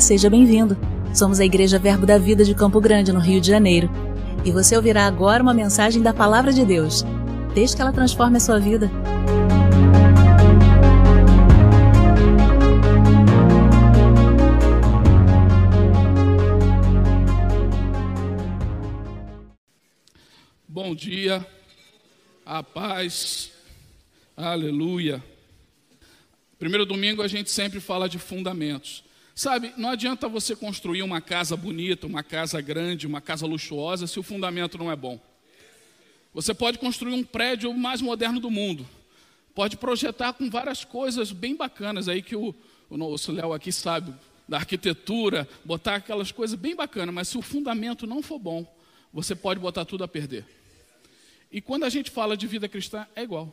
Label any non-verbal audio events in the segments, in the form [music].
Seja bem-vindo. Somos a Igreja Verbo da Vida de Campo Grande, no Rio de Janeiro. E você ouvirá agora uma mensagem da Palavra de Deus. Desde que ela transforme a sua vida. Bom dia, a paz, aleluia. Primeiro domingo a gente sempre fala de fundamentos. Sabe, não adianta você construir uma casa bonita, uma casa grande, uma casa luxuosa, se o fundamento não é bom. Você pode construir um prédio mais moderno do mundo, pode projetar com várias coisas bem bacanas aí que o, nosso Léo aqui sabe, da arquitetura, botar aquelas coisas bem bacanas, mas se o fundamento não for bom, você pode botar tudo a perder. E quando a gente fala de vida cristã, é igual.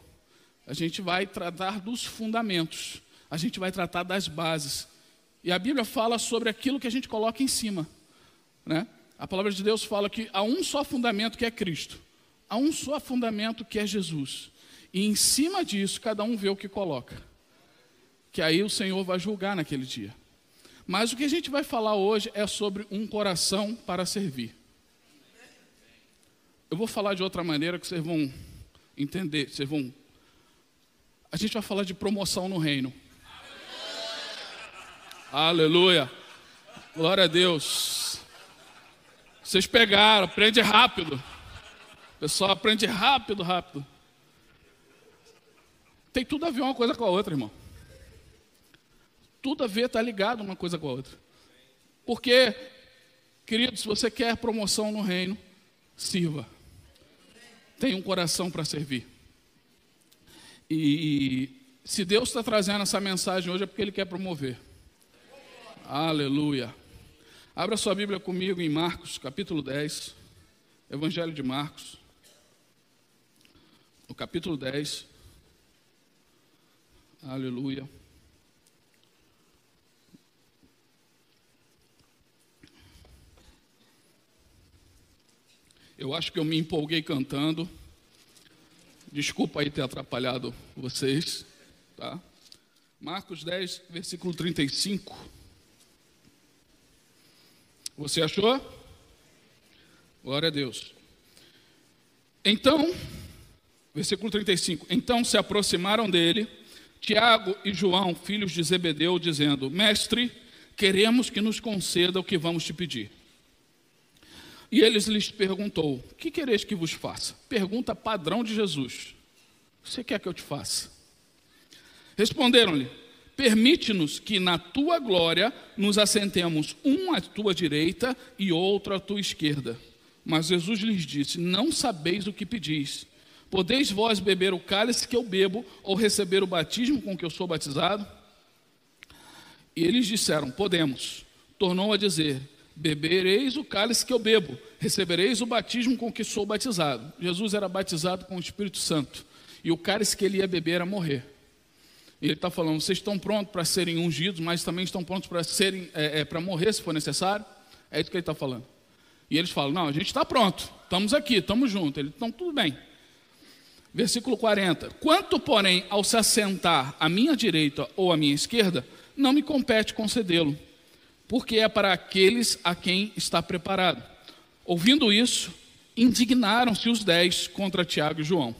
A gente vai tratar dos fundamentos, a gente vai tratar das bases. E a Bíblia fala sobre aquilo que a gente coloca em cima. Né? A palavra de Deus fala que há um só fundamento que é Cristo, há um só fundamento que é Jesus. E em cima disso, cada um vê o que coloca. Que aí o Senhor vai julgar naquele dia. Mas o que a gente vai falar hoje é sobre um coração para servir. Eu vou falar de outra maneira que vocês vão entender, vocês vão a gente vai falar de promoção no reino. Aleluia. Glória a Deus. Vocês pegaram, aprende rápido. O pessoal aprende rápido, rápido. Tem tudo a ver uma coisa com a outra, irmão. Tudo a ver, está ligado uma coisa com a outra. Porque, querido, se você quer promoção no reino, sirva. Tenha um coração para servir. E se Deus está trazendo essa mensagem hoje é porque Ele quer promover. Aleluia. Abra sua Bíblia comigo em Marcos, capítulo 10. Evangelho de Marcos. No capítulo 10. Aleluia. Eu acho que eu me empolguei cantando. Desculpa aí ter atrapalhado vocês, tá? Marcos 10, versículo 35. Você achou? Glória a Deus. Então, versículo 35. Então se aproximaram dele Tiago e João, filhos de Zebedeu, dizendo: Mestre, queremos que nos conceda o que vamos te pedir. E eles lhes perguntou: Que quereis que vos faça? Pergunta padrão de Jesus. Você quer que eu te faça? Responderam-lhe: Permite-nos que na tua glória nos assentemos um à tua direita e outro à tua esquerda. Mas Jesus lhes disse: Não sabeis o que pedis. Podeis vós beber o cálice que eu bebo ou receber o batismo com que eu sou batizado? E eles disseram: Podemos. Tornou a dizer: Bebereis o cálice que eu bebo, recebereis o batismo com que sou batizado. Jesus era batizado com o Espírito Santo, e o cálice que ele ia beber era morrer. E ele está falando: vocês estão prontos para serem ungidos, mas também estão prontos para serem é, é, para morrer se for necessário? É isso que ele está falando. E eles falam: não, a gente está pronto, estamos aqui, estamos juntos. Ele, então tudo bem. Versículo 40: Quanto, porém, ao se assentar à minha direita ou à minha esquerda, não me compete concedê-lo porque é para aqueles a quem está preparado. Ouvindo isso, indignaram-se os dez contra Tiago e João.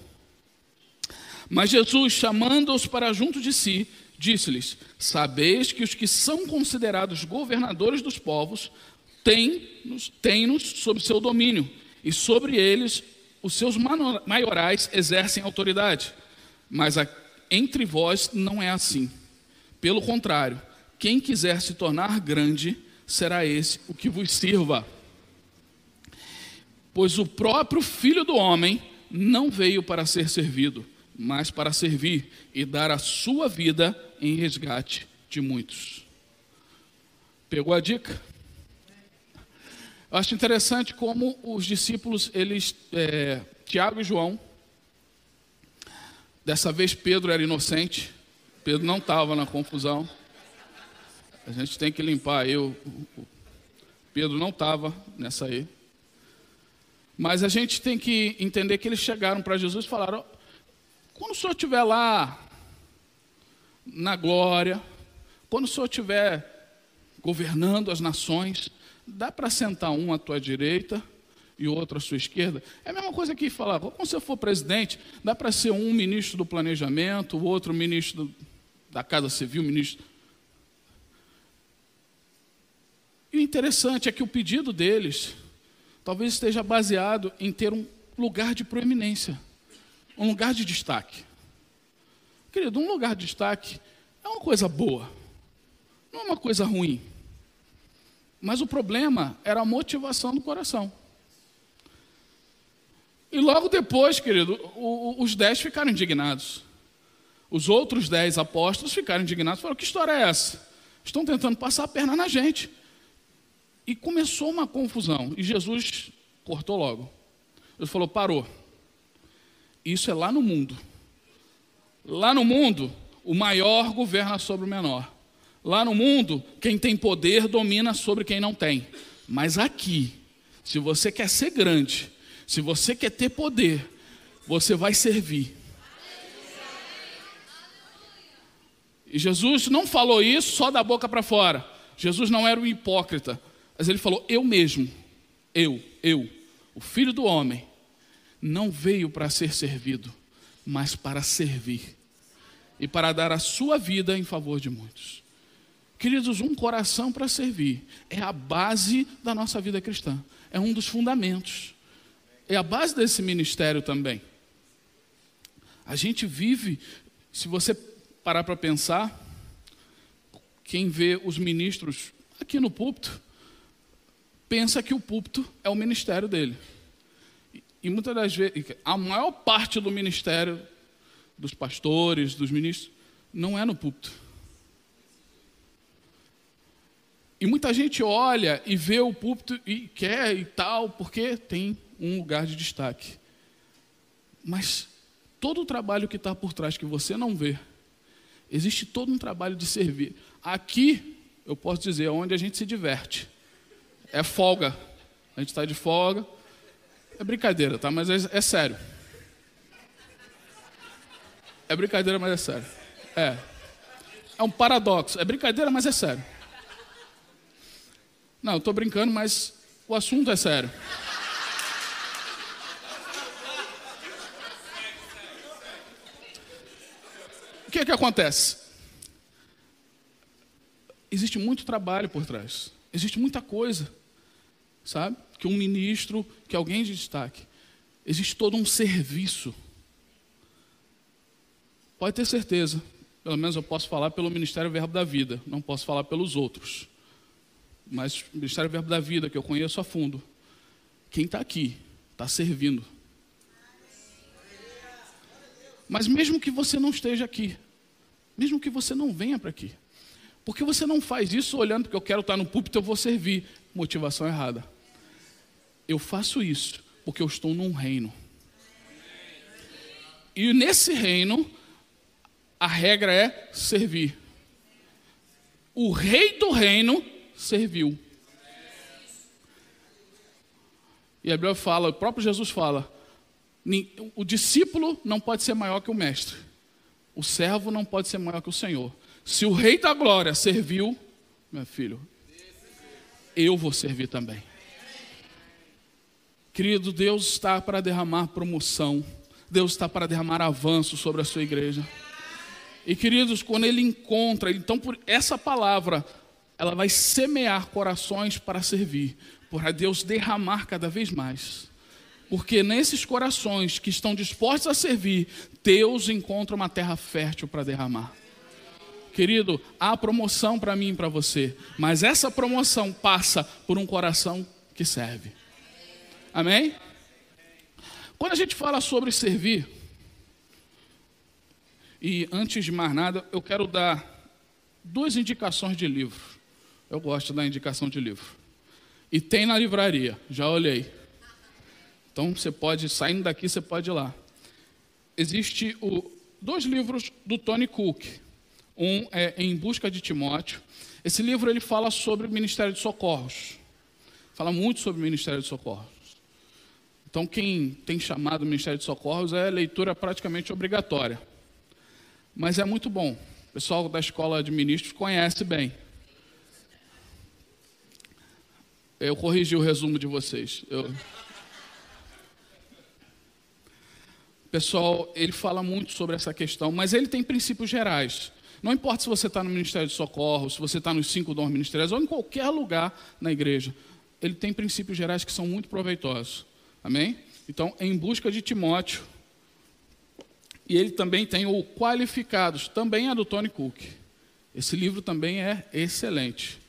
Mas Jesus, chamando-os para junto de si, disse-lhes: Sabeis que os que são considerados governadores dos povos têm-nos têm sob seu domínio, e sobre eles os seus maiorais exercem autoridade. Mas a, entre vós não é assim. Pelo contrário, quem quiser se tornar grande, será esse o que vos sirva. Pois o próprio Filho do Homem não veio para ser servido, mas para servir e dar a sua vida em resgate de muitos. Pegou a dica? Eu acho interessante como os discípulos, eles, é, Tiago e João, dessa vez Pedro era inocente, Pedro não estava na confusão. A gente tem que limpar. Eu, Pedro não estava nessa aí. Mas a gente tem que entender que eles chegaram para Jesus e falaram: quando o senhor estiver lá na glória, quando o senhor estiver governando as nações. Dá para sentar um à tua direita e outro à sua esquerda? É a mesma coisa que falar, quando você for presidente, dá para ser um ministro do planejamento, o outro ministro da Casa Civil, ministro. E o interessante é que o pedido deles talvez esteja baseado em ter um lugar de proeminência, um lugar de destaque. Querido, um lugar de destaque é uma coisa boa, não é uma coisa ruim. Mas o problema era a motivação do coração. E logo depois, querido, os dez ficaram indignados. Os outros dez apóstolos ficaram indignados. Falaram: que história é essa? Estão tentando passar a perna na gente. E começou uma confusão. E Jesus cortou logo. Ele falou: parou. Isso é lá no mundo. Lá no mundo, o maior governa sobre o menor. Lá no mundo, quem tem poder domina sobre quem não tem. Mas aqui, se você quer ser grande, se você quer ter poder, você vai servir. E Jesus não falou isso só da boca para fora. Jesus não era um hipócrita, mas ele falou: Eu mesmo, eu, eu, o filho do homem, não veio para ser servido, mas para servir e para dar a sua vida em favor de muitos. Queridos, um coração para servir é a base da nossa vida cristã, é um dos fundamentos, é a base desse ministério também. A gente vive, se você parar para pensar, quem vê os ministros aqui no púlpito, pensa que o púlpito é o ministério dele. E muitas das vezes, a maior parte do ministério dos pastores, dos ministros, não é no púlpito. E muita gente olha e vê o púlpito e quer e tal, porque tem um lugar de destaque. Mas todo o trabalho que está por trás que você não vê, existe todo um trabalho de servir. Aqui, eu posso dizer, é onde a gente se diverte. É folga. A gente está de folga. É brincadeira, tá? Mas é, é sério. É brincadeira, mas é sério. É. É um paradoxo. É brincadeira, mas é sério. Não, estou brincando, mas o assunto é sério. O que é que acontece? Existe muito trabalho por trás. Existe muita coisa, sabe? Que um ministro, que alguém de destaque. Existe todo um serviço Pode ter certeza, pelo menos eu posso falar pelo Ministério Verbo da Vida, não posso falar pelos outros. Mas o Ministério Verbo da Vida, que eu conheço a fundo, quem está aqui, está servindo. Mas mesmo que você não esteja aqui, mesmo que você não venha para aqui, porque você não faz isso olhando porque eu quero estar no púlpito, eu vou servir. Motivação errada. Eu faço isso porque eu estou num reino. E nesse reino, a regra é servir. O rei do reino serviu. E a Bíblia fala, o próprio Jesus fala: o discípulo não pode ser maior que o mestre, o servo não pode ser maior que o Senhor. Se o rei da glória serviu, meu filho, eu vou servir também. Querido, Deus está para derramar promoção, Deus está para derramar avanço sobre a sua igreja. E queridos, quando ele encontra, então por essa palavra, ela vai semear corações para servir, para Deus derramar cada vez mais. Porque nesses corações que estão dispostos a servir, Deus encontra uma terra fértil para derramar. Querido, há promoção para mim e para você, mas essa promoção passa por um coração que serve. Amém? Quando a gente fala sobre servir, e antes de mais nada, eu quero dar duas indicações de livro. Eu gosto da indicação de livro. E tem na livraria, já olhei. Então você pode, saindo daqui, você pode ir lá. Existe dois livros do Tony Cook. Um é Em Busca de Timóteo. Esse livro ele fala sobre o Ministério de Socorros. Fala muito sobre o Ministério de Socorros. Então, quem tem chamado o Ministério de Socorros é leitura praticamente obrigatória mas é muito bom. O pessoal da escola de ministros conhece bem. Eu corrigi o resumo de vocês. Eu... Pessoal, ele fala muito sobre essa questão, mas ele tem princípios gerais. Não importa se você está no Ministério de Socorro, se você está nos cinco dons ministeriais ou em qualquer lugar na igreja, ele tem princípios gerais que são muito proveitosos. Amém? Então, em busca de Timóteo, e ele também tem o Qualificados, também é do Tony Cook. Esse livro também é excelente,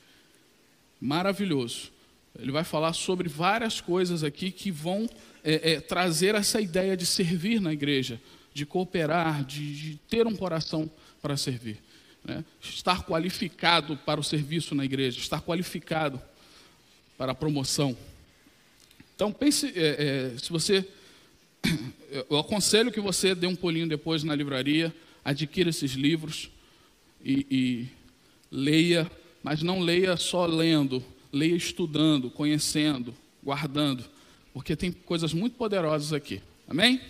maravilhoso. Ele vai falar sobre várias coisas aqui que vão é, é, trazer essa ideia de servir na igreja, de cooperar, de, de ter um coração para servir. Né? Estar qualificado para o serviço na igreja, estar qualificado para a promoção. Então, pense, é, é se você. [coughs] Eu aconselho que você dê um pulinho depois na livraria, adquira esses livros e, e leia, mas não leia só lendo, leia estudando, conhecendo, guardando porque tem coisas muito poderosas aqui. Amém?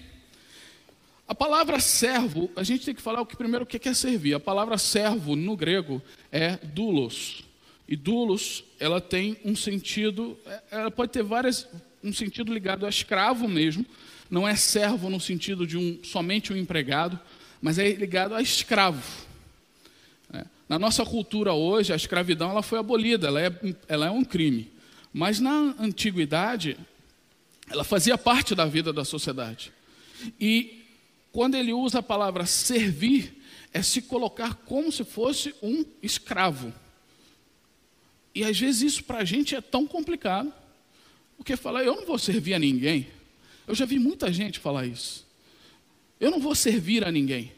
A palavra servo, a gente tem que falar o que primeiro o que é servir. A palavra servo no grego é doulos. E doulos, ela tem um sentido, ela pode ter várias, um sentido ligado a escravo mesmo. Não é servo no sentido de um somente um empregado, mas é ligado a escravo. É. Na nossa cultura hoje, a escravidão ela foi abolida, ela é, ela é um crime. Mas na antiguidade, ela fazia parte da vida da sociedade. E quando ele usa a palavra servir, é se colocar como se fosse um escravo. E às vezes isso para a gente é tão complicado, porque falar, eu não vou servir a ninguém. Eu já vi muita gente falar isso. Eu não vou servir a ninguém.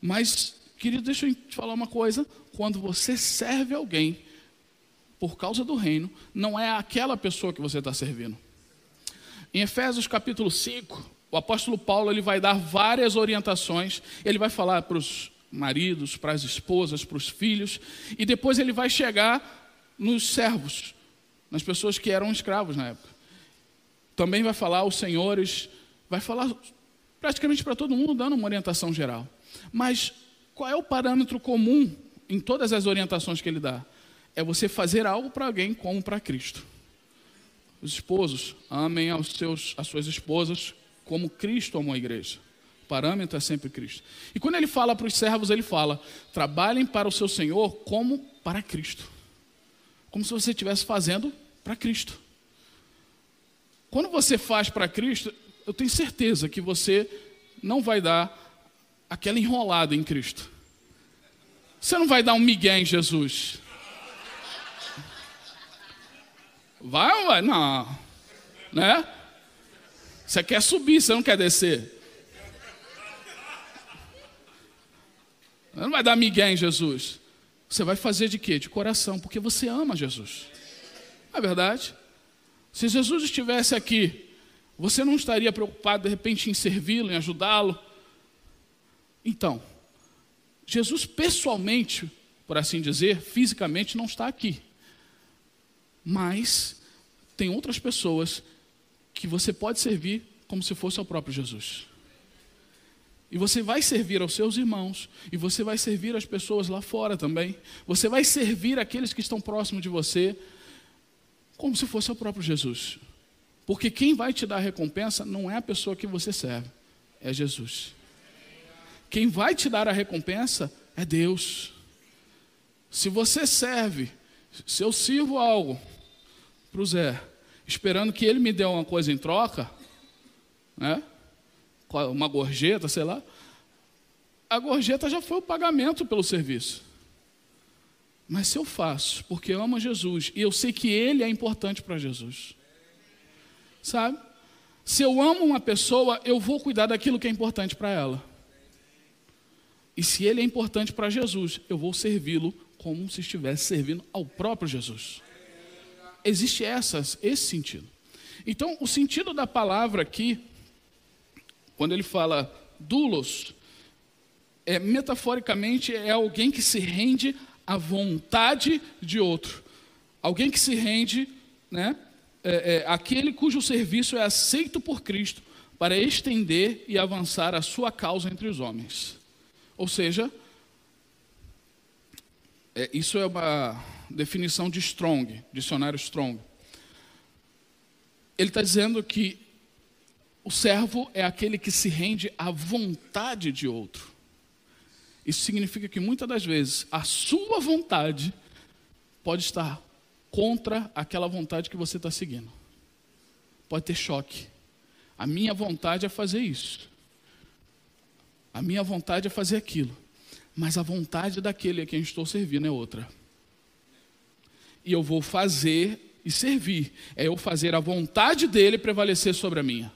Mas, querido, deixa eu te falar uma coisa: quando você serve alguém por causa do reino, não é aquela pessoa que você está servindo. Em Efésios capítulo 5, o apóstolo Paulo ele vai dar várias orientações. Ele vai falar para os maridos, para as esposas, para os filhos, e depois ele vai chegar nos servos, nas pessoas que eram escravos na época. Também vai falar aos senhores, vai falar praticamente para todo mundo, dando uma orientação geral. Mas qual é o parâmetro comum em todas as orientações que ele dá? É você fazer algo para alguém como para Cristo. Os esposos amem aos seus, as suas esposas como Cristo amou a igreja. O parâmetro é sempre Cristo. E quando ele fala para os servos, ele fala: trabalhem para o seu Senhor como para Cristo. Como se você estivesse fazendo para Cristo. Quando você faz para Cristo, eu tenho certeza que você não vai dar aquela enrolada em Cristo. Você não vai dar um migué em Jesus. Vai ou vai? Não. Né? Você quer subir, você não quer descer. Não vai dar migué em Jesus. Você vai fazer de quê? De coração, porque você ama Jesus. É verdade? Se Jesus estivesse aqui, você não estaria preocupado de repente em servi-lo, em ajudá-lo? Então, Jesus pessoalmente, por assim dizer, fisicamente não está aqui. Mas tem outras pessoas que você pode servir como se fosse ao próprio Jesus. E você vai servir aos seus irmãos, e você vai servir as pessoas lá fora também. Você vai servir aqueles que estão próximos de você, como se fosse ao próprio Jesus. Porque quem vai te dar a recompensa não é a pessoa que você serve, é Jesus. Quem vai te dar a recompensa é Deus. Se você serve, se eu sirvo algo para o Zé, esperando que ele me dê uma coisa em troca, né? uma gorjeta, sei lá, a gorjeta já foi o pagamento pelo serviço. Mas se eu faço porque eu amo Jesus e eu sei que Ele é importante para Jesus, sabe? Se eu amo uma pessoa, eu vou cuidar daquilo que é importante para ela. E se Ele é importante para Jesus, eu vou servi-lo como se estivesse servindo ao próprio Jesus existe essas, esse sentido. Então, o sentido da palavra aqui, quando ele fala dulos, é, metaforicamente é alguém que se rende à vontade de outro. Alguém que se rende, né, é, é, aquele cujo serviço é aceito por Cristo para estender e avançar a sua causa entre os homens. Ou seja, é, isso é uma definição de strong, dicionário strong. Ele está dizendo que o servo é aquele que se rende à vontade de outro. Isso significa que muitas das vezes a sua vontade pode estar contra aquela vontade que você está seguindo. Pode ter choque. A minha vontade é fazer isso. A minha vontade é fazer aquilo. Mas a vontade daquele a quem estou servindo é outra. E eu vou fazer e servir. É eu fazer a vontade dele prevalecer sobre a minha.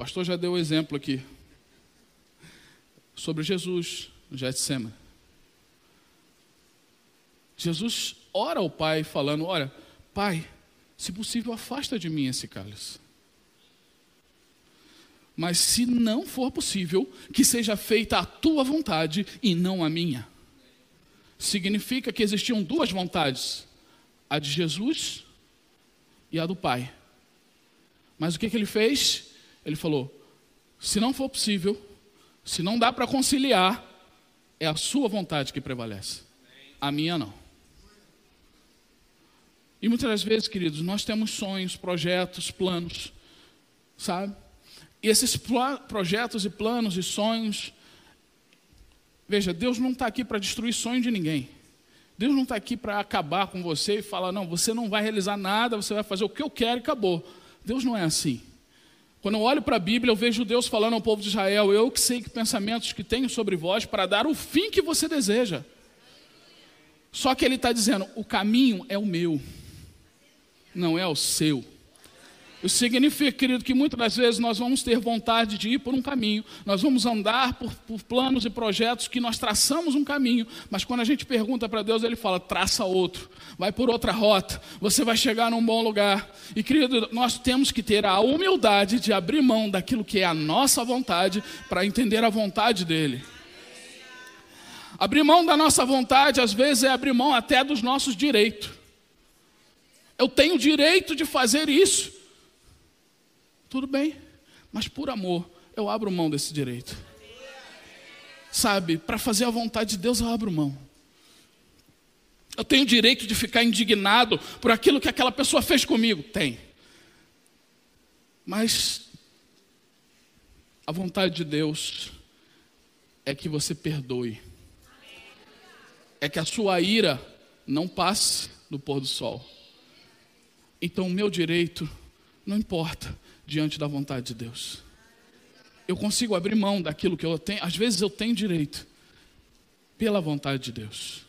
Pastor já deu o exemplo aqui sobre Jesus no Getsemane. Jesus ora ao Pai falando: Olha, Pai, se possível, afasta de mim esse cálice. Mas se não for possível, que seja feita a tua vontade e não a minha. Significa que existiam duas vontades: a de Jesus e a do Pai. Mas o que, que ele fez? Ele falou: se não for possível, se não dá para conciliar, é a sua vontade que prevalece, a minha não. E muitas das vezes, queridos, nós temos sonhos, projetos, planos, sabe? E esses projetos e planos e sonhos, veja, Deus não está aqui para destruir sonho de ninguém. Deus não está aqui para acabar com você e falar, não, você não vai realizar nada, você vai fazer o que eu quero e acabou. Deus não é assim. Quando eu olho para a Bíblia, eu vejo Deus falando ao povo de Israel: Eu que sei que pensamentos que tenho sobre vós para dar o fim que você deseja. Só que Ele está dizendo: O caminho é o meu, não é o seu. Isso significa, querido, que muitas das vezes nós vamos ter vontade de ir por um caminho, nós vamos andar por, por planos e projetos que nós traçamos um caminho, mas quando a gente pergunta para Deus, Ele fala: traça outro, vai por outra rota, você vai chegar num bom lugar. E, querido, nós temos que ter a humildade de abrir mão daquilo que é a nossa vontade para entender a vontade dEle. Abrir mão da nossa vontade, às vezes, é abrir mão até dos nossos direitos. Eu tenho direito de fazer isso. Tudo bem, mas por amor eu abro mão desse direito. Sabe, para fazer a vontade de Deus eu abro mão. Eu tenho o direito de ficar indignado por aquilo que aquela pessoa fez comigo? Tem. Mas a vontade de Deus é que você perdoe. É que a sua ira não passe do pôr do sol. Então o meu direito não importa diante da vontade de Deus. Eu consigo abrir mão daquilo que eu tenho, às vezes eu tenho direito, pela vontade de Deus.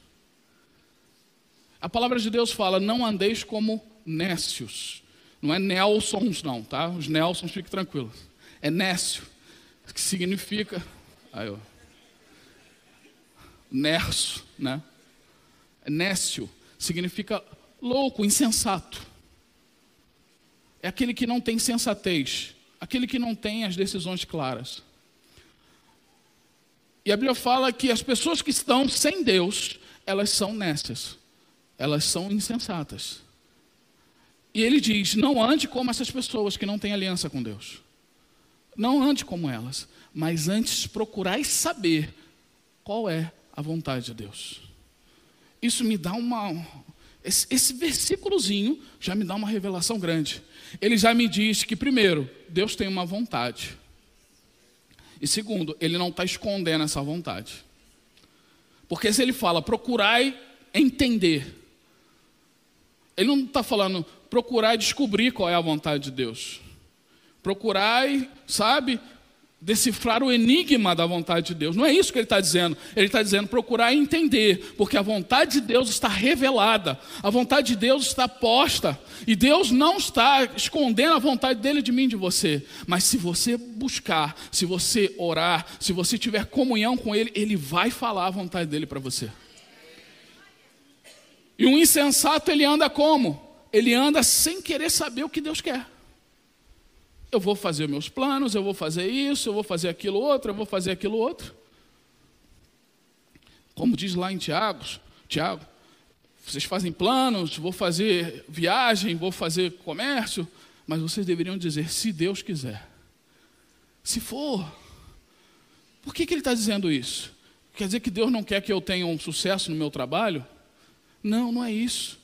A palavra de Deus fala: não andeis como nécios. Não é Nelsons, não, tá? Os Nelsons, fiquem tranquilos. É nécio, que significa. Aí, ó. Nerso, né? Nécio significa louco, insensato é aquele que não tem sensatez, aquele que não tem as decisões claras. E a Bíblia fala que as pessoas que estão sem Deus, elas são nécias, elas são insensatas. E ele diz: não ande como essas pessoas que não têm aliança com Deus. Não ande como elas, mas antes procurai saber qual é a vontade de Deus. Isso me dá uma, esse, esse versículozinho já me dá uma revelação grande. Ele já me diz que, primeiro, Deus tem uma vontade. E segundo, ele não está escondendo essa vontade. Porque se ele fala, procurai entender, ele não está falando, procurai descobrir qual é a vontade de Deus. Procurai, sabe, decifrar o enigma da vontade de Deus. Não é isso que ele está dizendo. Ele está dizendo procurar entender, porque a vontade de Deus está revelada, a vontade de Deus está posta, e Deus não está escondendo a vontade dele de mim, de você. Mas se você buscar, se você orar, se você tiver comunhão com Ele, Ele vai falar a vontade dele para você. E um insensato ele anda como? Ele anda sem querer saber o que Deus quer eu vou fazer meus planos, eu vou fazer isso, eu vou fazer aquilo outro, eu vou fazer aquilo outro. Como diz lá em Tiago, Tiago, vocês fazem planos, vou fazer viagem, vou fazer comércio, mas vocês deveriam dizer, se Deus quiser. Se for. Por que, que ele está dizendo isso? Quer dizer que Deus não quer que eu tenha um sucesso no meu trabalho? Não, não é isso.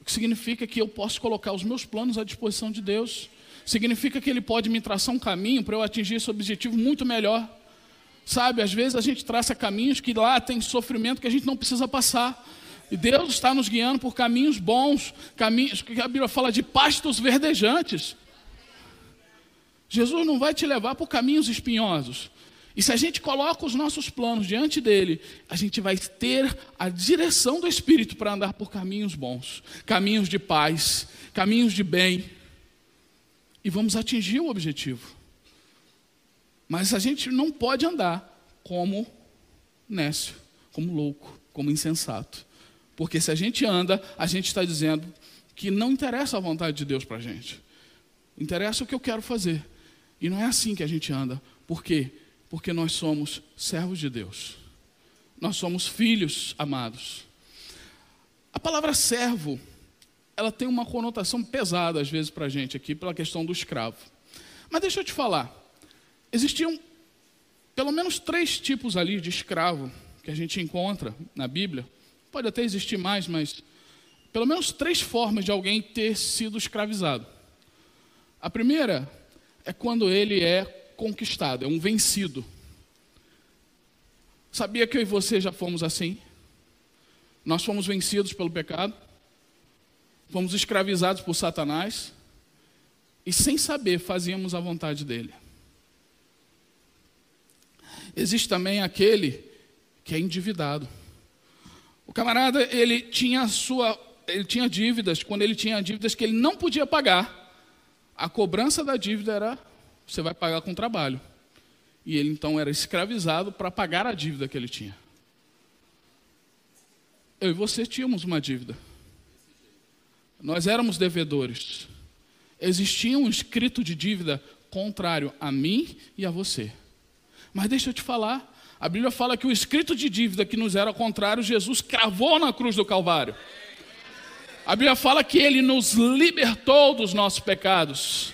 O que significa que eu posso colocar os meus planos à disposição de Deus. Significa que Ele pode me traçar um caminho para eu atingir esse objetivo muito melhor. Sabe, às vezes a gente traça caminhos que lá tem sofrimento que a gente não precisa passar. E Deus está nos guiando por caminhos bons, caminhos que a Bíblia fala de pastos verdejantes. Jesus não vai te levar por caminhos espinhosos. E se a gente coloca os nossos planos diante dele, a gente vai ter a direção do Espírito para andar por caminhos bons, caminhos de paz, caminhos de bem, e vamos atingir o objetivo. Mas a gente não pode andar como nécio, como louco, como insensato. Porque se a gente anda, a gente está dizendo que não interessa a vontade de Deus para a gente. Interessa o que eu quero fazer. E não é assim que a gente anda. Por quê? Porque nós somos servos de Deus. Nós somos filhos amados. A palavra servo, ela tem uma conotação pesada às vezes para a gente aqui, pela questão do escravo. Mas deixa eu te falar. Existiam pelo menos três tipos ali de escravo que a gente encontra na Bíblia. Pode até existir mais, mas pelo menos três formas de alguém ter sido escravizado. A primeira é quando ele é conquistado, é um vencido. Sabia que eu e você já fomos assim? Nós fomos vencidos pelo pecado, fomos escravizados por Satanás e, sem saber, fazíamos a vontade dele. Existe também aquele que é endividado. O camarada, ele tinha sua, ele tinha dívidas, quando ele tinha dívidas que ele não podia pagar, a cobrança da dívida era você vai pagar com trabalho. E ele então era escravizado para pagar a dívida que ele tinha. Eu e você tínhamos uma dívida. Nós éramos devedores. Existia um escrito de dívida contrário a mim e a você. Mas deixa eu te falar, a Bíblia fala que o escrito de dívida que nos era contrário, Jesus cravou na cruz do Calvário. A Bíblia fala que ele nos libertou dos nossos pecados.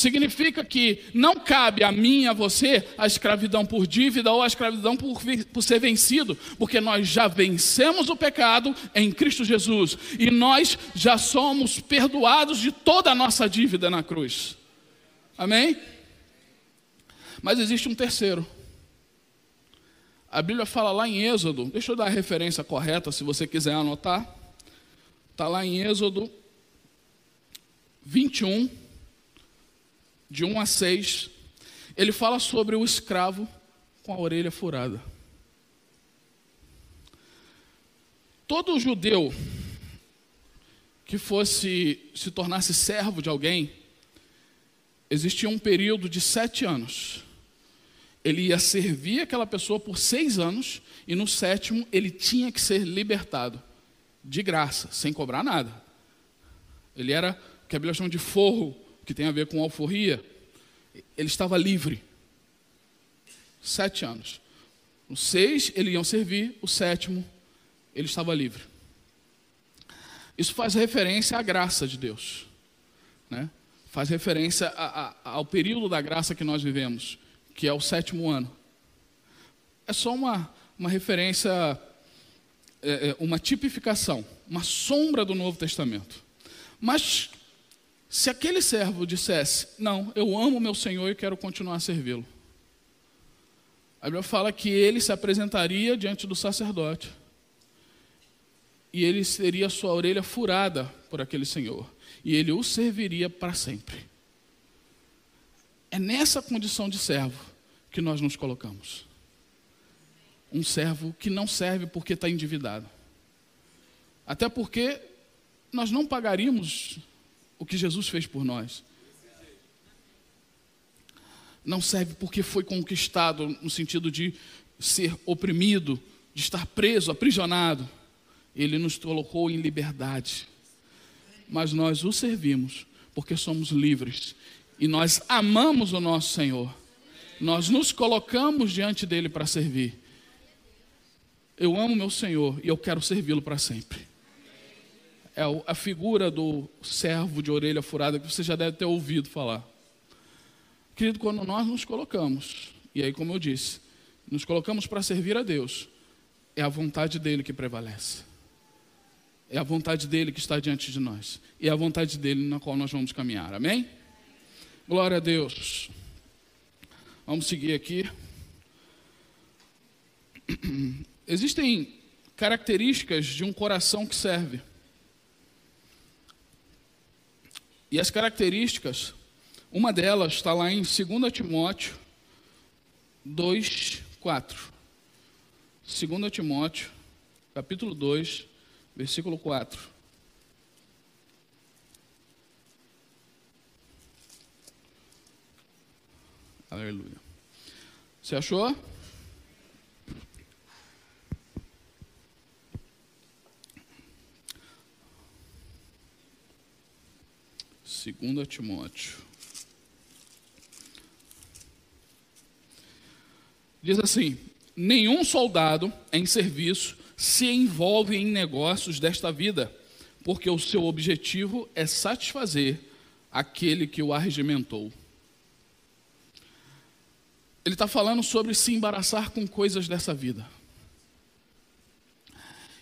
Significa que não cabe a mim a você a escravidão por dívida ou a escravidão por, por ser vencido, porque nós já vencemos o pecado em Cristo Jesus e nós já somos perdoados de toda a nossa dívida na cruz. Amém? Mas existe um terceiro. A Bíblia fala lá em Êxodo, deixa eu dar a referência correta se você quiser anotar. Está lá em Êxodo 21, de 1 a 6. Ele fala sobre o escravo com a orelha furada. Todo judeu que fosse se tornasse servo de alguém, existia um período de sete anos. Ele ia servir aquela pessoa por seis anos e no sétimo ele tinha que ser libertado de graça, sem cobrar nada. Ele era o que a Bíblia chama de forro, que tem a ver com alforria. Ele estava livre. Sete anos. Os seis ele iam servir, o sétimo ele estava livre. Isso faz referência à graça de Deus. Né? Faz referência a, a, ao período da graça que nós vivemos, que é o sétimo ano. É só uma, uma referência é, é, uma tipificação, uma sombra do Novo Testamento. Mas se aquele servo dissesse: Não, eu amo meu Senhor e quero continuar a servi-lo. A Bíblia fala que ele se apresentaria diante do sacerdote e ele teria sua orelha furada por aquele Senhor e ele o serviria para sempre. É nessa condição de servo que nós nos colocamos um servo que não serve porque está endividado. Até porque nós não pagaríamos o que Jesus fez por nós. Não serve porque foi conquistado no sentido de ser oprimido, de estar preso, aprisionado. Ele nos colocou em liberdade. Mas nós o servimos porque somos livres e nós amamos o nosso Senhor. Nós nos colocamos diante dele para servir. Eu amo meu Senhor e eu quero servi-lo para sempre. É a figura do servo de orelha furada que você já deve ter ouvido falar. Querido, quando nós nos colocamos, e aí, como eu disse, nos colocamos para servir a Deus, é a vontade dele que prevalece. É a vontade dele que está diante de nós. E é a vontade dele na qual nós vamos caminhar. Amém? Glória a Deus. Vamos seguir aqui. [clears throat] Existem características de um coração que serve. E as características, uma delas está lá em 2 Timóteo 2, 4. 2 Timóteo, capítulo 2, versículo 4. Aleluia. Você achou? Segunda Timóteo. Diz assim: nenhum soldado em serviço se envolve em negócios desta vida, porque o seu objetivo é satisfazer aquele que o arregimentou. Ele está falando sobre se embaraçar com coisas dessa vida.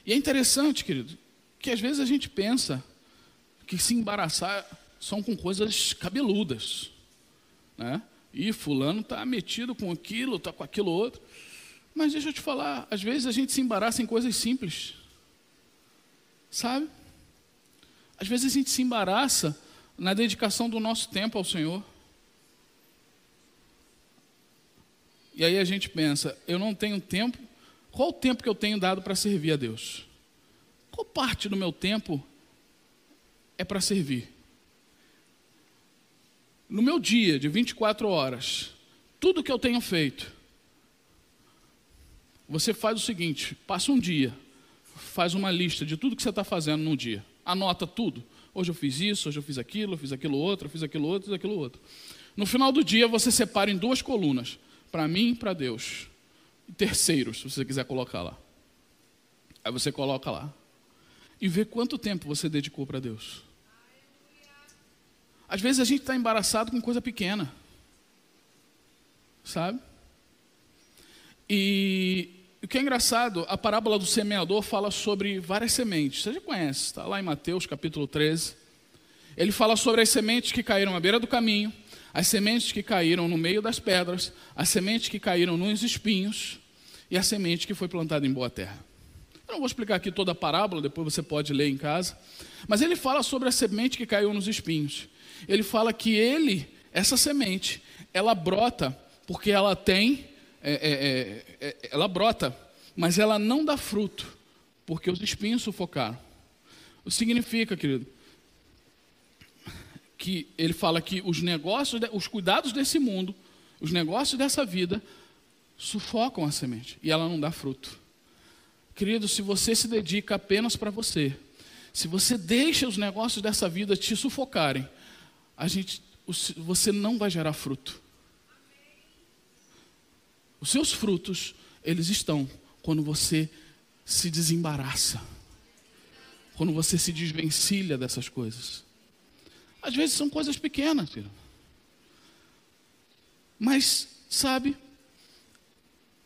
E é interessante, querido, que às vezes a gente pensa que se embaraçar são com coisas cabeludas, né? E fulano está metido com aquilo, está com aquilo outro. Mas deixa eu te falar, às vezes a gente se embaraça em coisas simples. Sabe? Às vezes a gente se embaraça na dedicação do nosso tempo ao Senhor. E aí a gente pensa, eu não tenho tempo. Qual o tempo que eu tenho dado para servir a Deus? Qual parte do meu tempo é para servir? No meu dia de 24 horas, tudo que eu tenho feito, você faz o seguinte: passa um dia, faz uma lista de tudo que você está fazendo no dia, anota tudo. Hoje eu fiz isso, hoje eu fiz aquilo, eu fiz aquilo outro, eu fiz aquilo outro, fiz aquilo outro. No final do dia você separa em duas colunas, para mim e para Deus. E terceiros, se você quiser colocar lá. Aí você coloca lá. E vê quanto tempo você dedicou para Deus. Às vezes a gente está embaraçado com coisa pequena. Sabe? E o que é engraçado, a parábola do semeador fala sobre várias sementes. Você já conhece, está lá em Mateus capítulo 13. Ele fala sobre as sementes que caíram à beira do caminho, as sementes que caíram no meio das pedras, as sementes que caíram nos espinhos e a semente que foi plantada em boa terra. Eu não vou explicar aqui toda a parábola, depois você pode ler em casa. Mas ele fala sobre a semente que caiu nos espinhos. Ele fala que ele, essa semente, ela brota porque ela tem é, é, é, é, ela brota, mas ela não dá fruto, porque os espinhos sufocaram. Significa, querido, que ele fala que os negócios, os cuidados desse mundo, os negócios dessa vida, sufocam a semente e ela não dá fruto. Querido, se você se dedica apenas para você, se você deixa os negócios dessa vida te sufocarem, a gente, você não vai gerar fruto. Os seus frutos, eles estão quando você se desembaraça. Quando você se desvencilha dessas coisas. Às vezes são coisas pequenas, filho. Mas, sabe,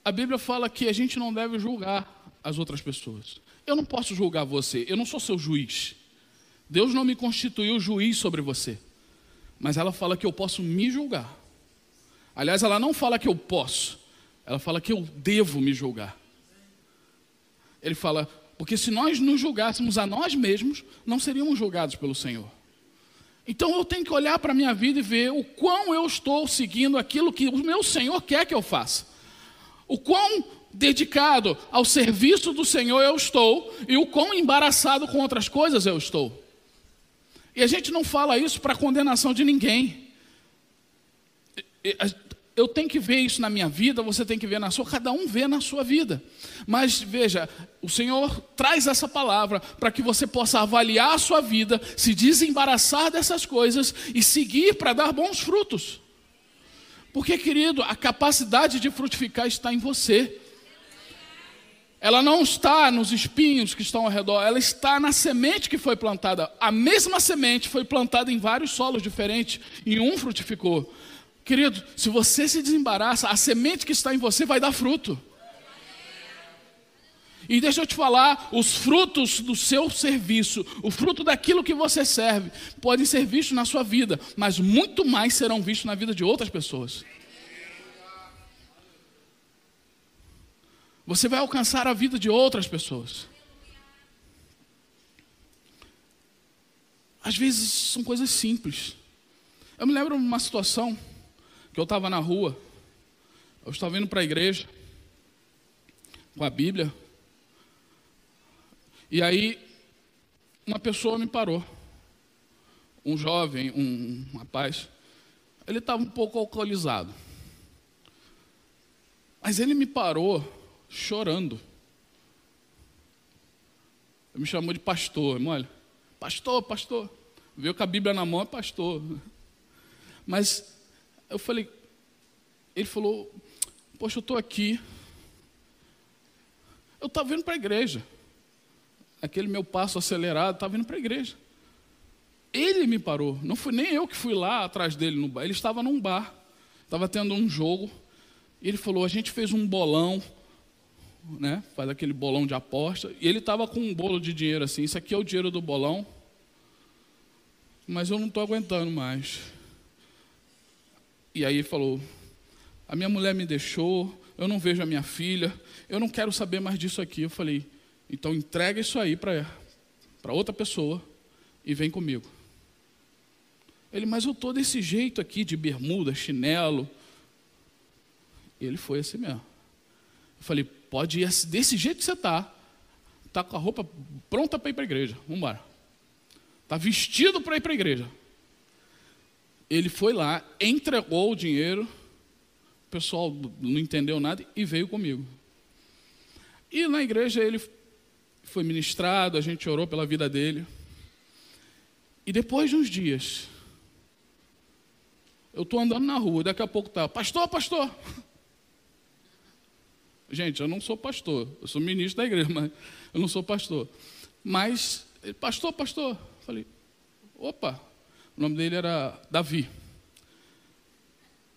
a Bíblia fala que a gente não deve julgar as outras pessoas. Eu não posso julgar você, eu não sou seu juiz. Deus não me constituiu juiz sobre você. Mas ela fala que eu posso me julgar. Aliás, ela não fala que eu posso, ela fala que eu devo me julgar. Ele fala, porque se nós nos julgássemos a nós mesmos, não seríamos julgados pelo Senhor. Então eu tenho que olhar para a minha vida e ver o quão eu estou seguindo aquilo que o meu Senhor quer que eu faça. O quão dedicado ao serviço do Senhor eu estou e o quão embaraçado com outras coisas eu estou. E a gente não fala isso para condenação de ninguém eu tenho que ver isso na minha vida, você tem que ver na sua, cada um vê na sua vida. Mas veja, o Senhor traz essa palavra para que você possa avaliar a sua vida, se desembaraçar dessas coisas e seguir para dar bons frutos. Porque, querido, a capacidade de frutificar está em você. Ela não está nos espinhos que estão ao redor, ela está na semente que foi plantada. A mesma semente foi plantada em vários solos diferentes e um frutificou. Querido, se você se desembaraça, a semente que está em você vai dar fruto. E deixa eu te falar, os frutos do seu serviço, o fruto daquilo que você serve, podem ser vistos na sua vida, mas muito mais serão vistos na vida de outras pessoas. Você vai alcançar a vida de outras pessoas. Às vezes são coisas simples. Eu me lembro de uma situação que eu estava na rua, eu estava indo para a igreja com a Bíblia, e aí, uma pessoa me parou. Um jovem, um rapaz. Ele estava um pouco alcoolizado. Mas ele me parou chorando. Ele me chamou de pastor. Olha, pastor, pastor. Viu com a Bíblia na mão é pastor. Mas eu falei, ele falou, poxa, eu estou aqui. Eu estava vindo para a igreja aquele meu passo acelerado, estava indo para a igreja. Ele me parou, não fui nem eu que fui lá atrás dele no bar. Ele estava num bar, estava tendo um jogo. Ele falou: a gente fez um bolão, né? Faz aquele bolão de aposta. E ele estava com um bolo de dinheiro assim. Isso aqui é o dinheiro do bolão. Mas eu não estou aguentando mais. E aí falou: a minha mulher me deixou, eu não vejo a minha filha, eu não quero saber mais disso aqui. Eu falei: então entrega isso aí para outra pessoa e vem comigo. Ele, mas eu estou desse jeito aqui, de bermuda, chinelo. Ele foi assim mesmo. Eu falei, pode ir desse jeito que você está. Está com a roupa pronta para ir para a igreja. Vamos embora. Está vestido para ir para a igreja. Ele foi lá, entregou o dinheiro. O pessoal não entendeu nada e veio comigo. E na igreja ele foi ministrado, a gente orou pela vida dele. E depois de uns dias, eu estou andando na rua, daqui a pouco tá, pastor, pastor. Gente, eu não sou pastor, eu sou ministro da igreja, [laughs] mas eu não sou pastor. Mas, pastor, pastor, falei, opa, o nome dele era Davi.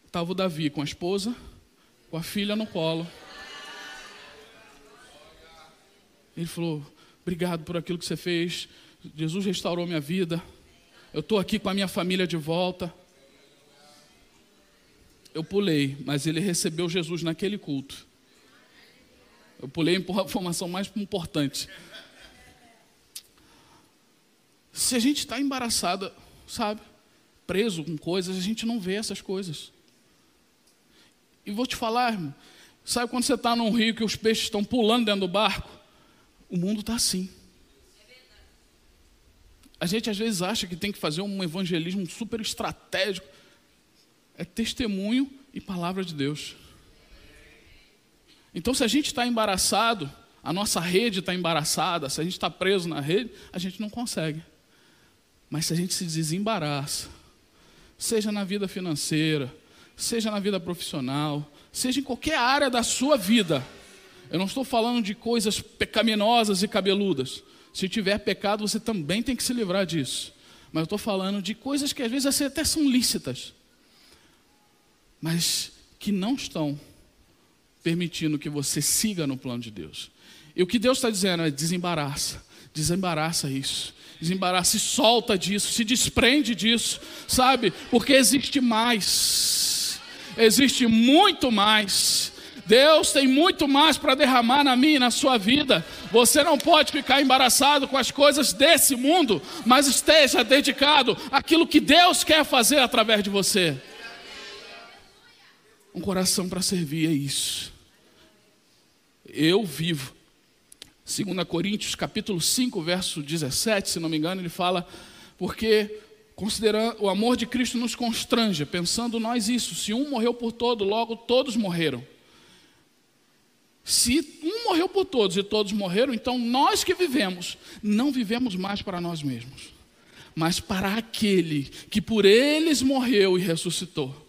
Estava o Davi com a esposa, com a filha no colo. Ele falou: Obrigado por aquilo que você fez. Jesus restaurou minha vida. Eu estou aqui com a minha família de volta. Eu pulei, mas ele recebeu Jesus naquele culto. Eu pulei a informação mais importante. Se a gente está embaraçada, sabe, preso com coisas, a gente não vê essas coisas. E vou te falar, irmão, sabe quando você está num rio que os peixes estão pulando dentro do barco? O mundo está assim. A gente às vezes acha que tem que fazer um evangelismo super estratégico. É testemunho e palavra de Deus. Então, se a gente está embaraçado, a nossa rede está embaraçada, se a gente está preso na rede, a gente não consegue. Mas se a gente se desembaraça, seja na vida financeira, seja na vida profissional, seja em qualquer área da sua vida, eu não estou falando de coisas pecaminosas e cabeludas. Se tiver pecado, você também tem que se livrar disso. Mas eu estou falando de coisas que às vezes até são lícitas, mas que não estão permitindo que você siga no plano de Deus. E o que Deus está dizendo é: desembaraça, desembaraça isso, desembaraça e solta disso, se desprende disso, sabe? Porque existe mais, existe muito mais. Deus tem muito mais para derramar na minha e na sua vida. Você não pode ficar embaraçado com as coisas desse mundo, mas esteja dedicado àquilo que Deus quer fazer através de você. Um coração para servir é isso. Eu vivo. 2 Coríntios capítulo 5, verso 17, se não me engano, ele fala, porque considerando o amor de Cristo nos constrange, pensando nós isso, se um morreu por todo, logo todos morreram. Se um morreu por todos e todos morreram, então nós que vivemos, não vivemos mais para nós mesmos, mas para aquele que por eles morreu e ressuscitou.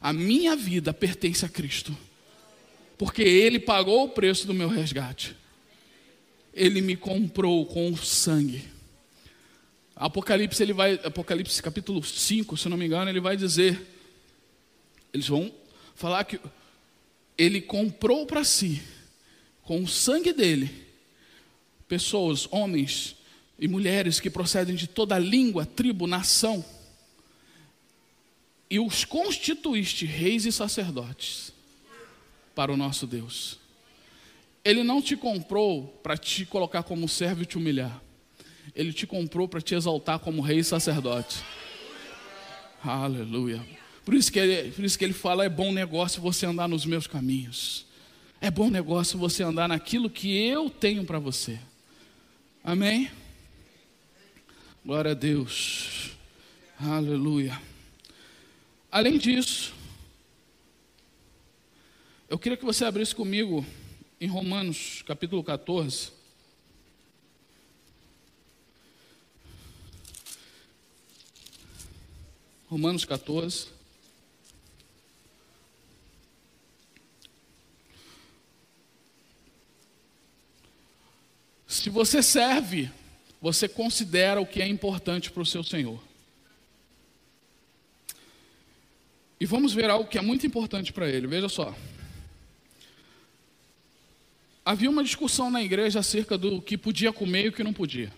A minha vida pertence a Cristo, porque Ele pagou o preço do meu resgate, Ele me comprou com o sangue. Apocalipse, ele vai, Apocalipse capítulo 5, se não me engano, ele vai dizer, eles vão falar que ele comprou para si com o sangue dele, pessoas, homens e mulheres que procedem de toda língua, tribo, nação, e os constituíste reis e sacerdotes para o nosso Deus. Ele não te comprou para te colocar como servo e te humilhar. Ele te comprou para te exaltar como rei e sacerdote. Aleluia. Por isso, que ele, por isso que ele fala: é bom negócio você andar nos meus caminhos. É bom negócio você andar naquilo que eu tenho para você. Amém? Glória a Deus. Aleluia. Além disso, eu queria que você abrisse comigo em Romanos capítulo 14. Romanos 14. Se você serve, você considera o que é importante para o seu Senhor. E vamos ver algo que é muito importante para ele. Veja só. Havia uma discussão na igreja acerca do que podia comer e o que não podia.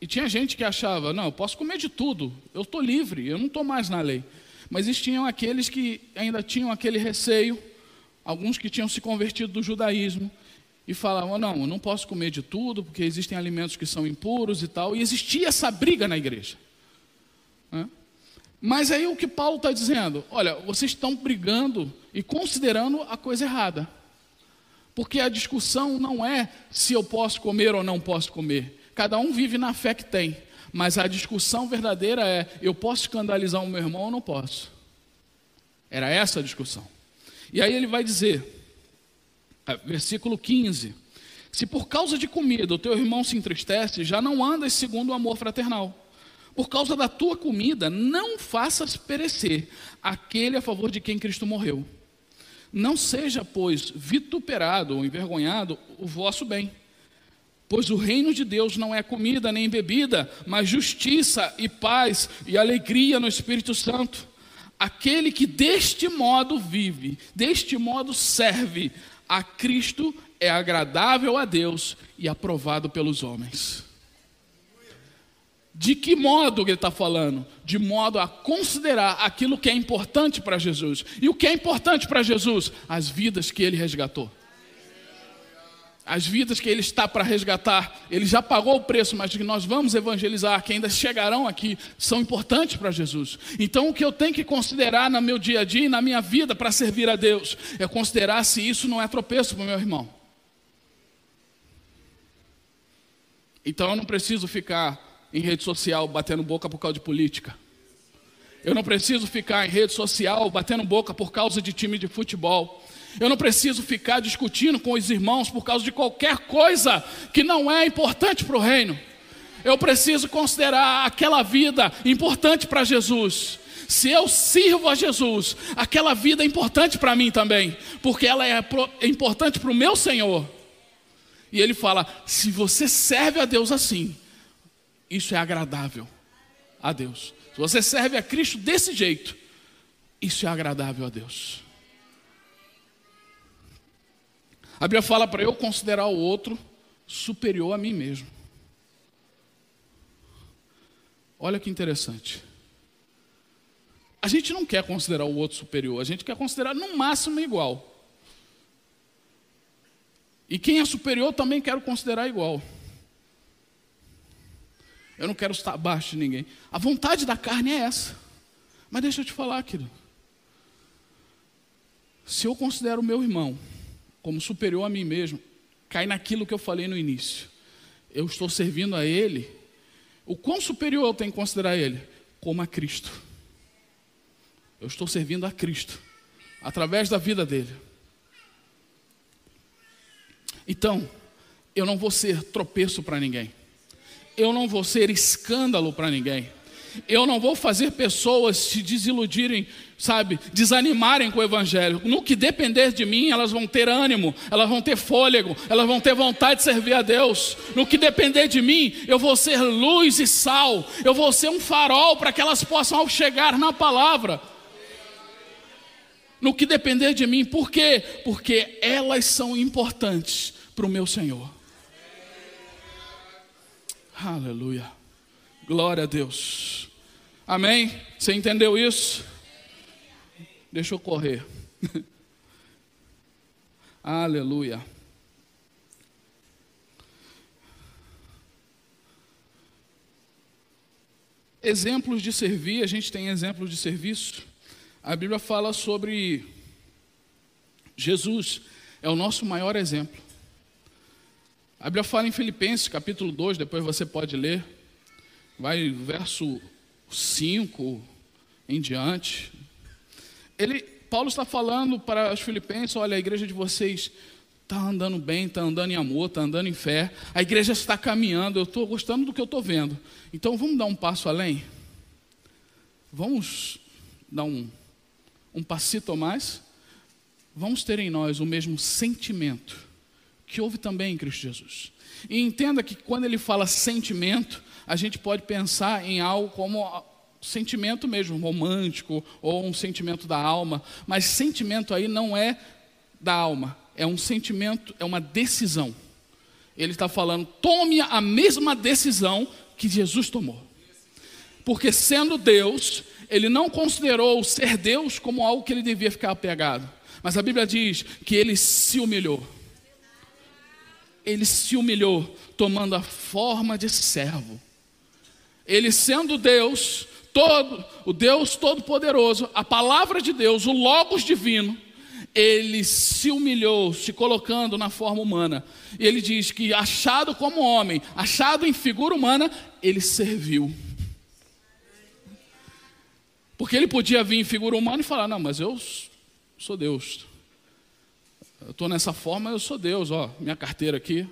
E tinha gente que achava, não, eu posso comer de tudo, eu estou livre, eu não estou mais na lei. Mas existiam aqueles que ainda tinham aquele receio, alguns que tinham se convertido do judaísmo, e falavam, não, eu não posso comer de tudo, porque existem alimentos que são impuros e tal. E existia essa briga na igreja. Né? Mas aí o que Paulo está dizendo? Olha, vocês estão brigando e considerando a coisa errada. Porque a discussão não é se eu posso comer ou não posso comer. Cada um vive na fé que tem. Mas a discussão verdadeira é: eu posso escandalizar o meu irmão ou não posso? Era essa a discussão. E aí ele vai dizer, versículo 15: Se por causa de comida o teu irmão se entristece, já não andas segundo o amor fraternal. Por causa da tua comida, não faças perecer aquele a favor de quem Cristo morreu. Não seja, pois, vituperado ou envergonhado o vosso bem. Pois o reino de Deus não é comida nem bebida, mas justiça e paz e alegria no Espírito Santo. Aquele que deste modo vive, deste modo serve a Cristo, é agradável a Deus e aprovado pelos homens. De que modo ele está falando? De modo a considerar aquilo que é importante para Jesus. E o que é importante para Jesus? As vidas que ele resgatou. As vidas que ele está para resgatar, ele já pagou o preço, mas que nós vamos evangelizar, que ainda chegarão aqui, são importantes para Jesus. Então, o que eu tenho que considerar no meu dia a dia e na minha vida para servir a Deus, é considerar se isso não é tropeço para o meu irmão. Então, eu não preciso ficar em rede social batendo boca por causa de política. Eu não preciso ficar em rede social batendo boca por causa de time de futebol. Eu não preciso ficar discutindo com os irmãos por causa de qualquer coisa que não é importante para o reino. Eu preciso considerar aquela vida importante para Jesus. Se eu sirvo a Jesus, aquela vida é importante para mim também, porque ela é, é importante para o meu Senhor. E ele fala: se você serve a Deus assim, isso é agradável a Deus. Se você serve a Cristo desse jeito, isso é agradável a Deus. A Bíblia fala para eu considerar o outro superior a mim mesmo. Olha que interessante. A gente não quer considerar o outro superior, a gente quer considerar no máximo igual. E quem é superior também quero considerar igual. Eu não quero estar abaixo de ninguém. A vontade da carne é essa. Mas deixa eu te falar, querido. Se eu considero o meu irmão como superior a mim mesmo, cai naquilo que eu falei no início. Eu estou servindo a ele. O quão superior eu tenho que considerar ele? Como a Cristo. Eu estou servindo a Cristo através da vida dele. Então, eu não vou ser tropeço para ninguém eu não vou ser escândalo para ninguém. Eu não vou fazer pessoas se desiludirem, sabe, desanimarem com o Evangelho. No que depender de mim, elas vão ter ânimo, elas vão ter fôlego, elas vão ter vontade de servir a Deus. No que depender de mim, eu vou ser luz e sal, eu vou ser um farol para que elas possam, ao chegar na palavra, no que depender de mim. Por quê? Porque elas são importantes para o meu Senhor. Aleluia. Glória a Deus. Amém? Você entendeu isso? Deixa eu correr. [laughs] Aleluia. Exemplos de servir, a gente tem exemplos de serviço. A Bíblia fala sobre Jesus, é o nosso maior exemplo. A Bíblia fala em Filipenses, capítulo 2, depois você pode ler, vai verso 5 em diante. Ele, Paulo está falando para os filipenses: olha, a igreja de vocês está andando bem, está andando em amor, está andando em fé, a igreja está caminhando, eu estou gostando do que eu estou vendo. Então vamos dar um passo além? Vamos dar um, um passito a mais? Vamos ter em nós o mesmo sentimento que houve também em Cristo Jesus. E entenda que quando ele fala sentimento, a gente pode pensar em algo como sentimento mesmo, romântico, ou um sentimento da alma, mas sentimento aí não é da alma, é um sentimento, é uma decisão. Ele está falando, tome a mesma decisão que Jesus tomou. Porque sendo Deus, ele não considerou ser Deus como algo que ele devia ficar apegado. Mas a Bíblia diz que ele se humilhou. Ele se humilhou, tomando a forma de servo. Ele sendo Deus, todo, o Deus Todo-Poderoso, a palavra de Deus, o Logos divino, ele se humilhou, se colocando na forma humana. E ele diz que, achado como homem, achado em figura humana, ele serviu. Porque ele podia vir em figura humana e falar: Não, mas eu sou Deus. Eu estou nessa forma, eu sou Deus, ó, minha carteira aqui.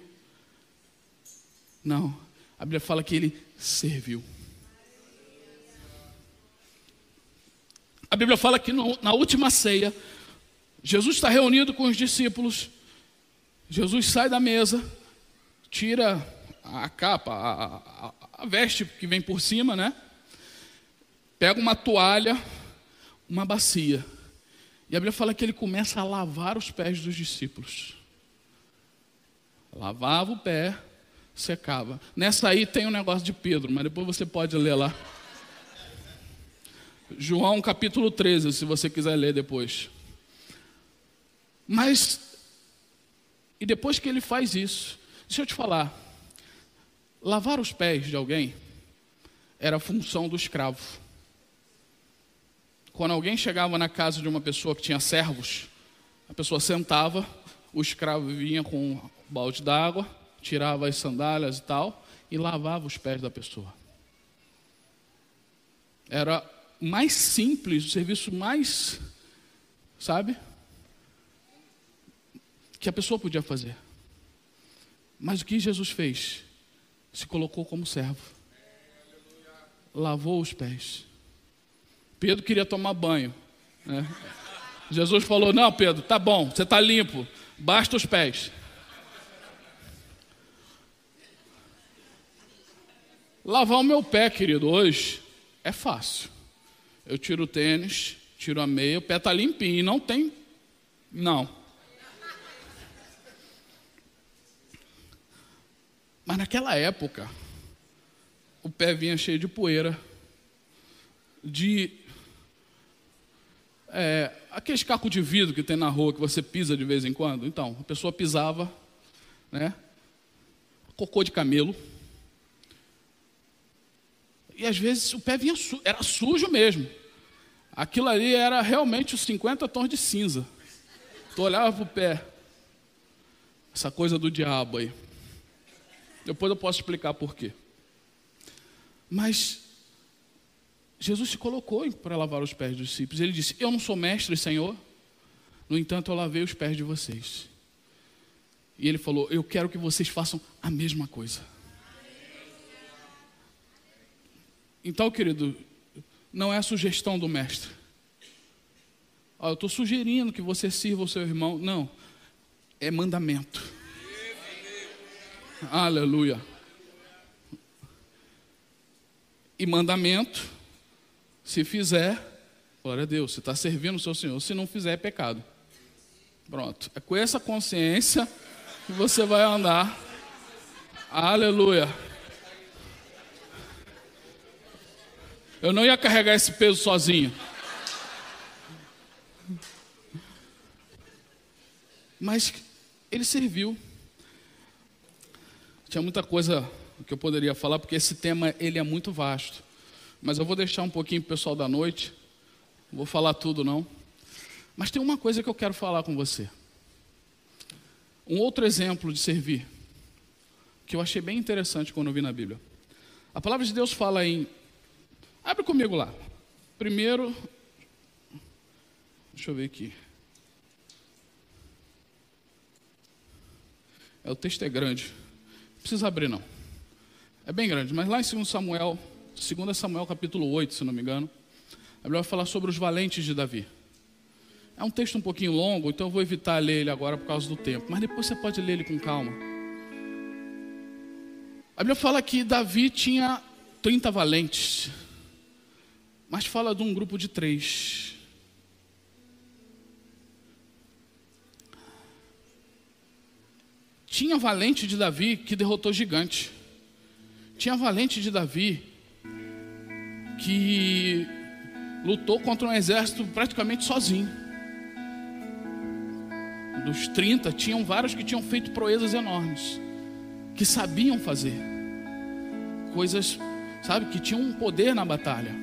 Não, a Bíblia fala que ele serviu. A Bíblia fala que no, na última ceia, Jesus está reunido com os discípulos. Jesus sai da mesa, tira a capa, a, a, a veste que vem por cima, né? Pega uma toalha, uma bacia. E a Bíblia fala que ele começa a lavar os pés dos discípulos. Lavava o pé, secava. Nessa aí tem um negócio de Pedro, mas depois você pode ler lá. João capítulo 13, se você quiser ler depois. Mas, e depois que ele faz isso, deixa eu te falar, lavar os pés de alguém era função do escravo. Quando alguém chegava na casa de uma pessoa que tinha servos, a pessoa sentava, o escravo vinha com um balde d'água, tirava as sandálias e tal, e lavava os pés da pessoa. Era mais simples, o serviço mais, sabe? que a pessoa podia fazer. Mas o que Jesus fez? Se colocou como servo. Lavou os pés. Pedro queria tomar banho. Né? Jesus falou: Não, Pedro, tá bom, você está limpo, basta os pés. Lavar o meu pé, querido, hoje é fácil. Eu tiro o tênis, tiro a meia, o pé está limpinho, não tem. Não. Mas naquela época, o pé vinha cheio de poeira, de é, aqueles cacos de vidro que tem na rua que você pisa de vez em quando. Então, a pessoa pisava, né? Cocô de camelo. E às vezes o pé vinha su era sujo mesmo. Aquilo ali era realmente os 50 tons de cinza. Tu olhava para o pé. Essa coisa do diabo aí. Depois eu posso explicar por quê. Mas Jesus se colocou para lavar os pés dos discípulos. Ele disse: Eu não sou mestre, Senhor. No entanto, eu lavei os pés de vocês. E ele falou: Eu quero que vocês façam a mesma coisa. Então, querido, não é sugestão do mestre. eu estou sugerindo que você sirva o seu irmão. Não, é mandamento. Aleluia. E mandamento, se fizer, Glória a Deus, você está servindo o seu Senhor. Se não fizer, é pecado. Pronto. É com essa consciência que você vai andar. Aleluia. Eu não ia carregar esse peso sozinho. Mas ele serviu. Tinha muita coisa que eu poderia falar, porque esse tema ele é muito vasto. Mas eu vou deixar um pouquinho para o pessoal da noite. Não vou falar tudo não. Mas tem uma coisa que eu quero falar com você. Um outro exemplo de servir, que eu achei bem interessante quando eu vi na Bíblia. A palavra de Deus fala em. Abre comigo lá. Primeiro. Deixa eu ver aqui. É, o texto é grande. Não precisa abrir, não. É bem grande, mas lá em 2 Samuel, 2 Samuel capítulo 8, se não me engano, a Bíblia vai falar sobre os valentes de Davi. É um texto um pouquinho longo, então eu vou evitar ler ele agora por causa do tempo, mas depois você pode ler ele com calma. A Bíblia fala que Davi tinha 30 valentes, mas fala de um grupo de três. Tinha valente de Davi que derrotou gigante. Tinha valente de Davi que lutou contra um exército praticamente sozinho. Dos 30, tinham vários que tinham feito proezas enormes, que sabiam fazer coisas, sabe, que tinham um poder na batalha.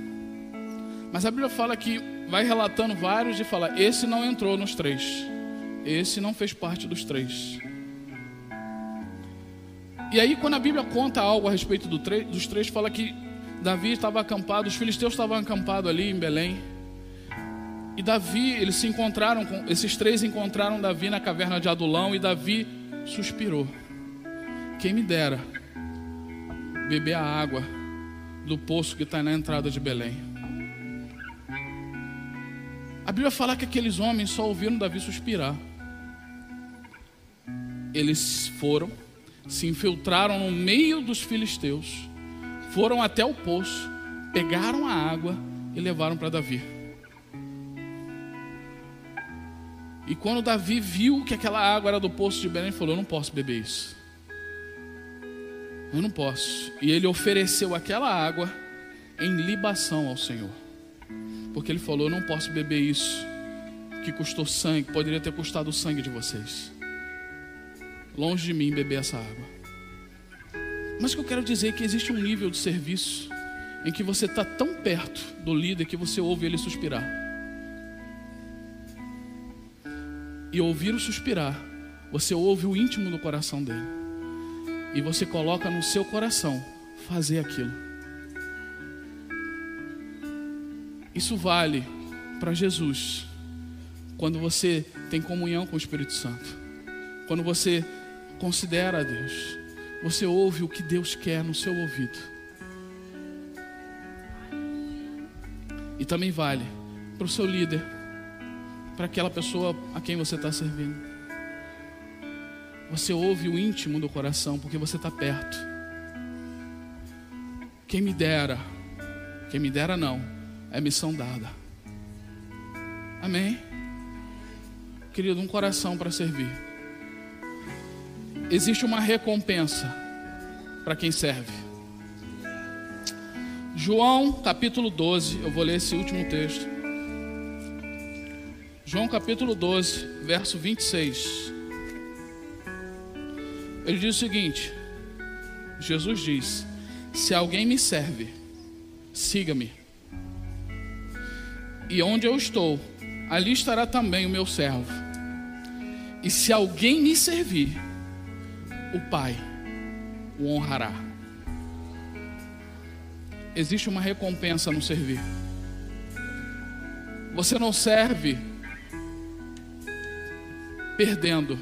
Mas a Bíblia fala que vai relatando vários e fala: esse não entrou nos três, esse não fez parte dos três. E aí, quando a Bíblia conta algo a respeito do dos três, fala que Davi estava acampado, os filisteus estavam acampados ali em Belém. E Davi, eles se encontraram, com, esses três encontraram Davi na caverna de Adulão e Davi suspirou. Quem me dera beber a água do poço que está na entrada de Belém. A Bíblia fala que aqueles homens só ouviram Davi suspirar. Eles foram se infiltraram no meio dos filisteus, foram até o poço, pegaram a água e levaram para Davi. E quando Davi viu que aquela água era do poço de Belém, ele falou: Eu não posso beber isso. Eu não posso. E ele ofereceu aquela água em libação ao Senhor. Porque ele falou: Eu não posso beber isso, que custou sangue, poderia ter custado o sangue de vocês longe de mim beber essa água. Mas o que eu quero dizer é que existe um nível de serviço em que você está tão perto do líder que você ouve ele suspirar. E ouvir o suspirar, você ouve o íntimo do coração dele. E você coloca no seu coração fazer aquilo. Isso vale para Jesus quando você tem comunhão com o Espírito Santo. Quando você Considera a Deus. Você ouve o que Deus quer no seu ouvido. E também vale para o seu líder, para aquela pessoa a quem você está servindo. Você ouve o íntimo do coração, porque você está perto. Quem me dera, quem me dera não, é missão dada. Amém? Querido, um coração para servir existe uma recompensa para quem serve. João capítulo 12, eu vou ler esse último texto. João capítulo 12, verso 26. Ele diz o seguinte: Jesus diz: Se alguém me serve, siga-me. E onde eu estou, ali estará também o meu servo. E se alguém me servir, o Pai o honrará. Existe uma recompensa no servir. Você não serve perdendo.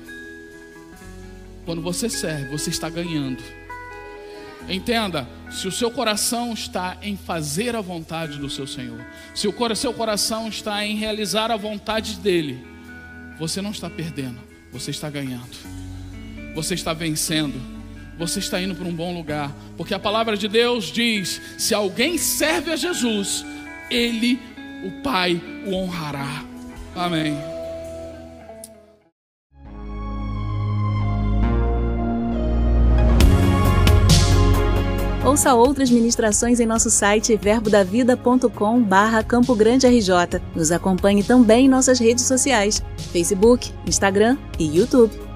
Quando você serve, você está ganhando. Entenda, se o seu coração está em fazer a vontade do seu Senhor, se o seu coração está em realizar a vontade dele, você não está perdendo, você está ganhando você está vencendo, você está indo para um bom lugar, porque a palavra de Deus diz: se alguém serve a Jesus, ele o Pai o honrará. Amém. Ouça outras ministrações em nosso site verbodavida.com barra Campo Grande RJ. Nos acompanhe também em nossas redes sociais, Facebook, Instagram e YouTube.